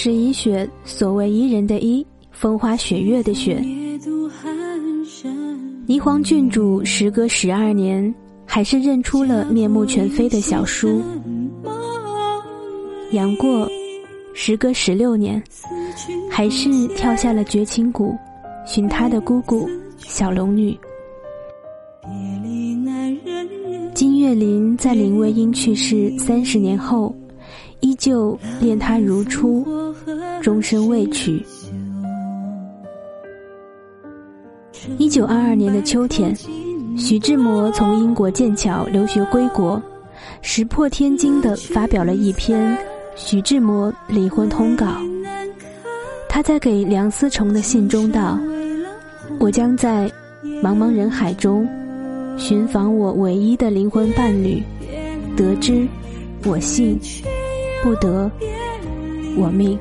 是医雪，所谓伊人的伊，风花雪月的雪。霓凰郡主时隔十二年，还是认出了面目全非的小叔。杨过，时隔十六年，还是跳下了绝情谷，寻他的姑姑小龙女。金岳霖在林徽因去世三十年后。依旧恋他如初，终身未娶。一九二二年的秋天，徐志摩从英国剑桥留学归国，石破天惊地发表了一篇《徐志摩离婚通告》。他在给梁思成的信中道：“我将在茫茫人海中寻访我唯一的灵魂伴侣，得知我信。”不得，我命。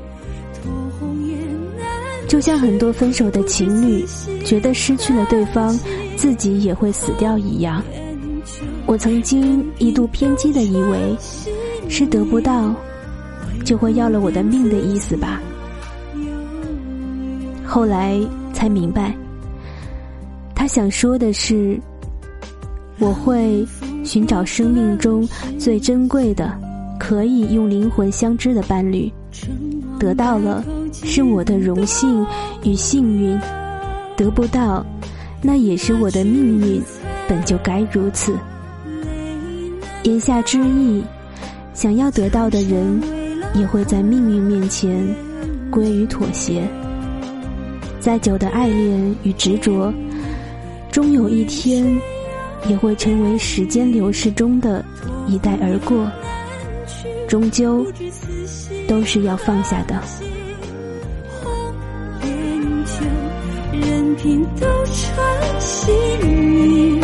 就像很多分手的情侣，觉得失去了对方，自己也会死掉一样。我曾经一度偏激的以为，是得不到，就会要了我的命的意思吧。后来才明白，他想说的是，我会寻找生命中最珍贵的。可以用灵魂相知的伴侣，得到了是我的荣幸与幸运；得不到，那也是我的命运，本就该如此。言下之意，想要得到的人，也会在命运面前归于妥协。再久的爱恋与执着，终有一天，也会成为时间流逝中的一带而过。终究都是要放下的。拼斗转星移，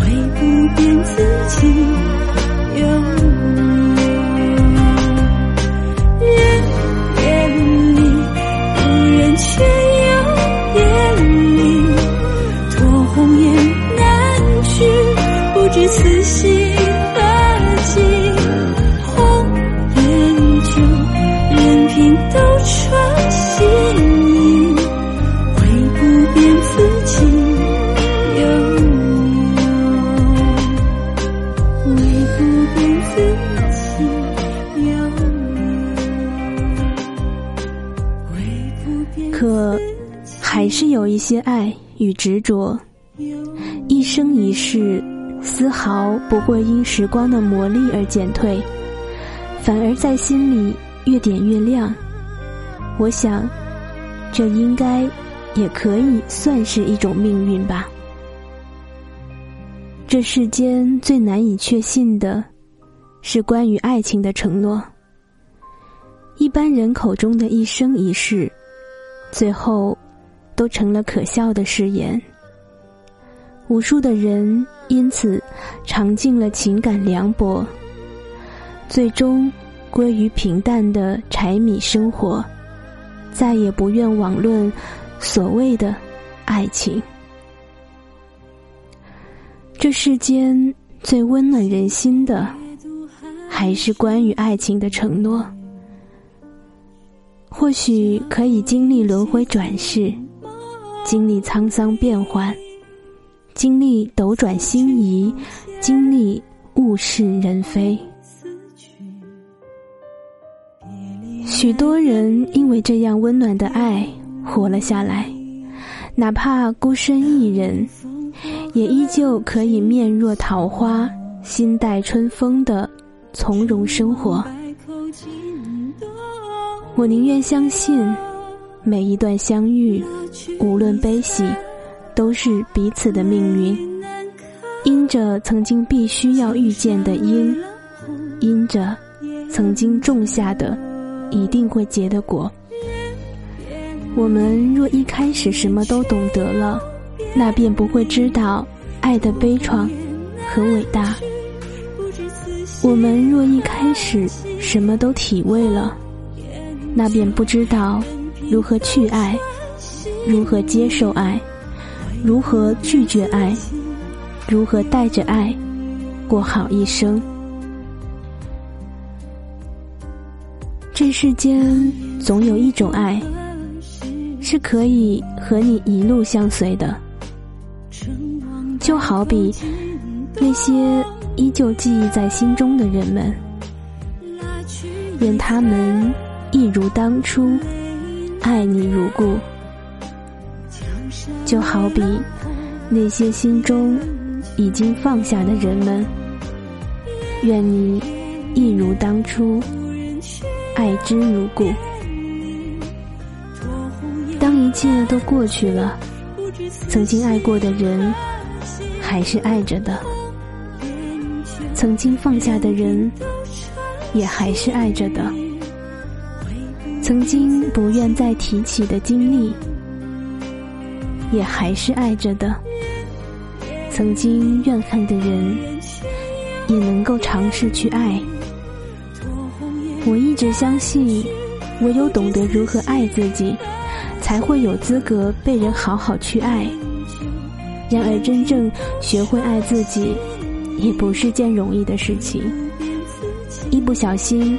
会不变自己。一些爱与执着，一生一世，丝毫不会因时光的磨砺而减退，反而在心里越点越亮。我想，这应该也可以算是一种命运吧。这世间最难以确信的，是关于爱情的承诺。一般人口中的一生一世。最后，都成了可笑的誓言。无数的人因此尝尽了情感凉薄，最终归于平淡的柴米生活，再也不愿网论所谓的爱情。这世间最温暖人心的，还是关于爱情的承诺。或许可以经历轮回转世，经历沧桑变幻，经历斗转星移，经历物是人非。许多人因为这样温暖的爱活了下来，哪怕孤身一人，也依旧可以面若桃花，心带春风的从容生活。我宁愿相信，每一段相遇，无论悲喜，都是彼此的命运。因着曾经必须要遇见的因，因着曾经种下的，一定会结的果。我们若一开始什么都懂得了，那便不会知道爱的悲怆和伟大。我们若一开始什么都体味了。那便不知道如何去爱，如何接受爱，如何拒绝爱，如何带着爱过好一生。这世间总有一种爱，是可以和你一路相随的，就好比那些依旧记忆在心中的人们，愿他们一如当初，爱你如故；就好比那些心中已经放下的人们，愿你一如当初。爱之如故。当一切都过去了，曾经爱过的人还是爱着的；曾经放下的人也还是爱着的；曾经不愿再提起的经历也还是爱着的；曾经怨恨的人也能够尝试去爱。我一直相信，唯有懂得如何爱自己，才会有资格被人好好去爱。然而，真正学会爱自己，也不是件容易的事情。一不小心，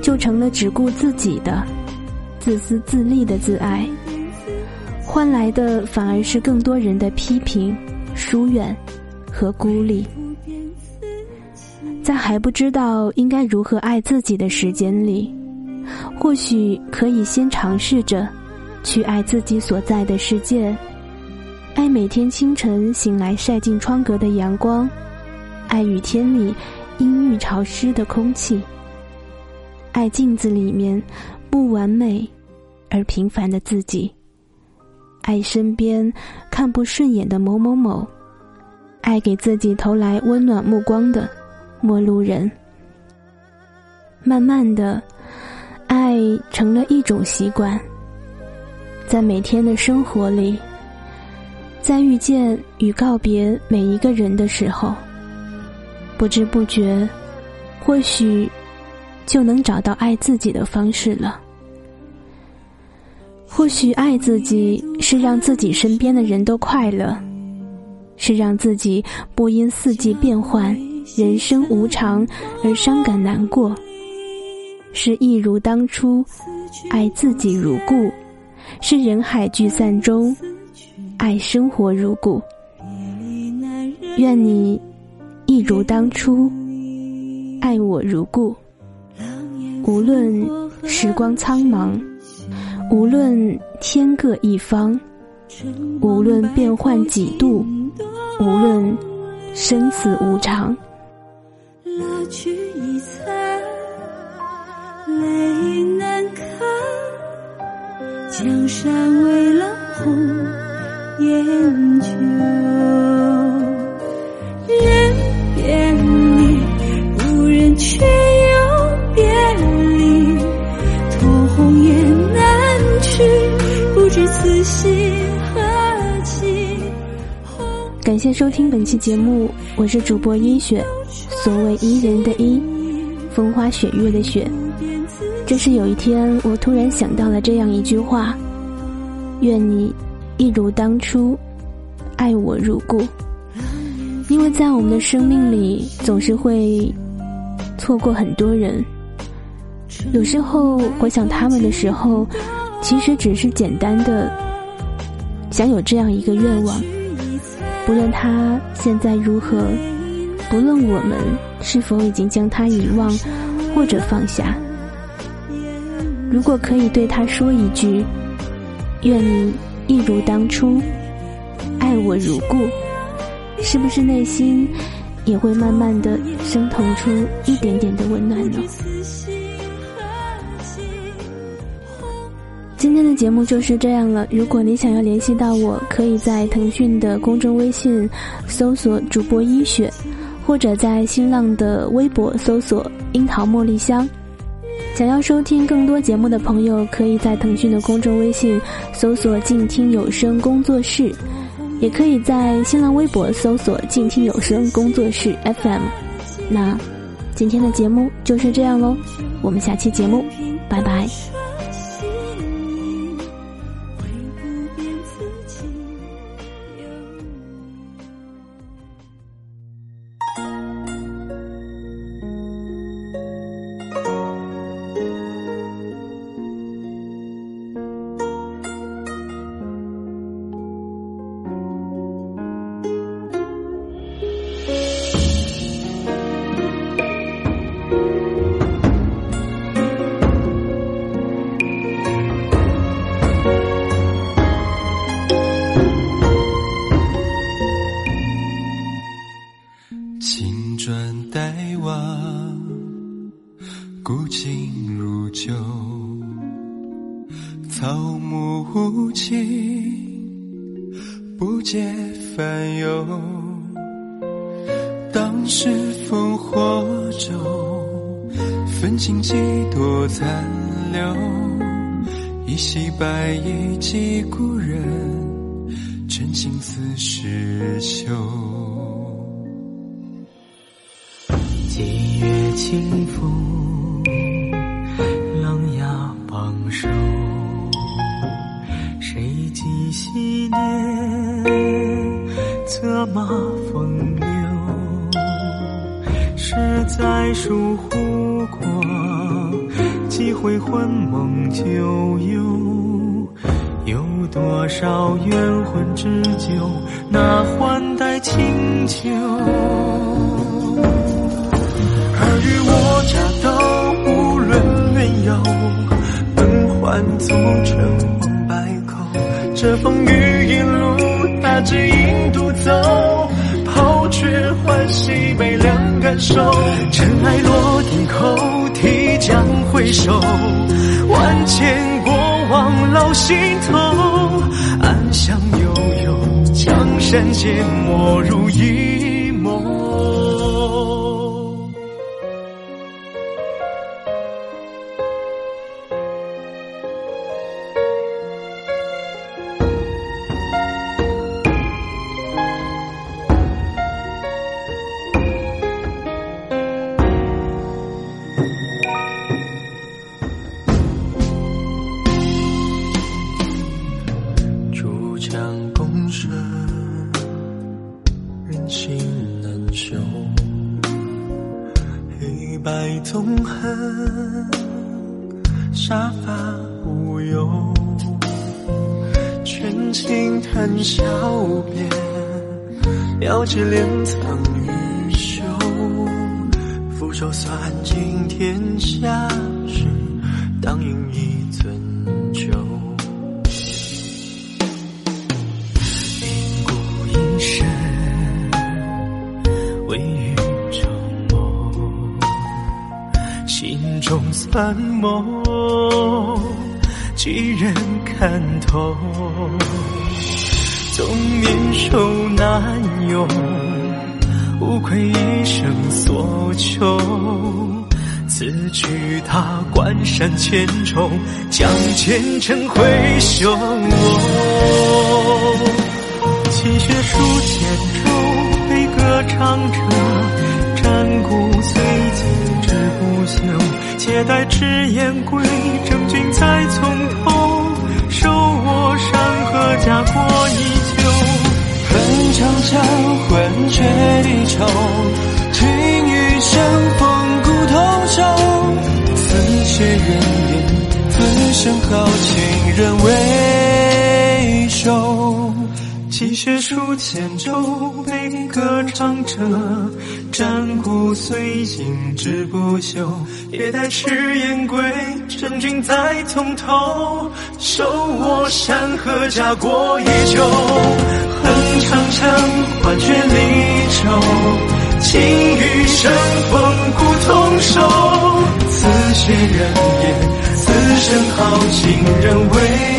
就成了只顾自己的、自私自利的自爱，换来的反而是更多人的批评、疏远和孤立。在还不知道应该如何爱自己的时间里，或许可以先尝试着去爱自己所在的世界，爱每天清晨醒来晒进窗格的阳光，爱雨天里阴郁潮湿的空气，爱镜子里面不完美而平凡的自己，爱身边看不顺眼的某某某，爱给自己投来温暖目光的。陌路人，慢慢的，爱成了一种习惯。在每天的生活里，在遇见与告别每一个人的时候，不知不觉，或许就能找到爱自己的方式了。或许爱自己是让自己身边的人都快乐，是让自己不因四季变换。人生无常而伤感难过，是一如当初爱自己如故；是人海聚散中爱生活如故。愿你一如当初爱我如故。无论时光苍茫，无论天各一方，无论变幻几度，无论生死无常。去一餐，泪难干。江山为了红颜旧，感谢收听本期节目，我是主播一雪。所谓伊人的伊，风花雪月的雪。这是有一天，我突然想到了这样一句话：愿你一如当初，爱我如故。因为在我们的生命里，总是会错过很多人。有时候回想他们的时候，其实只是简单的想有这样一个愿望，不论他现在如何。不论我们是否已经将他遗忘或者放下，如果可以对他说一句“愿你一如当初，爱我如故”，是不是内心也会慢慢的生腾出一点点的温暖呢？今天的节目就是这样了。如果你想要联系到我，可以在腾讯的公众微信搜索主播医雪。或者在新浪的微博搜索“樱桃茉莉香”，想要收听更多节目的朋友，可以在腾讯的公众微信搜索“静听有声工作室”，也可以在新浪微博搜索“静听有声工作室 FM”。那今天的节目就是这样喽，我们下期节目，拜拜。旧，草木无情，不解烦忧。当时烽火中，焚尽几多残留。一袭白衣寄故人，真心似石朽。几月清风。昔年策马风流？是在疏忽过，几回魂梦旧游。有多少冤魂之酒，那换代清酒？尔虞我诈都无论缘由，本换作。这风雨一路，他只影独走，抛却欢喜悲凉感受。尘埃落定后，提将回首，万千过往烙心头。暗香悠悠，江山皆没入一难休。黑白纵横，杀伐无忧。权倾谈笑边，了解敛藏于袖。俯首算尽天下事，当饮一中算梦，几人看透？纵年寿难用，无愧一生所求。此去他关山千重，将前尘挥袖。泣血书千愁，悲歌唱彻，只言归，征君再从头。手握山河家国依旧。恨长枪，换却离愁，情与生风骨同舟。此血人言，此生豪情人未。泣血书千愁，悲歌唱彻，战鼓虽尽志不休。也待赤焰归，征君再从头。手握山河家国依旧。恨长枪，换却离愁，情与生风骨同守。此血人言，此生好情人为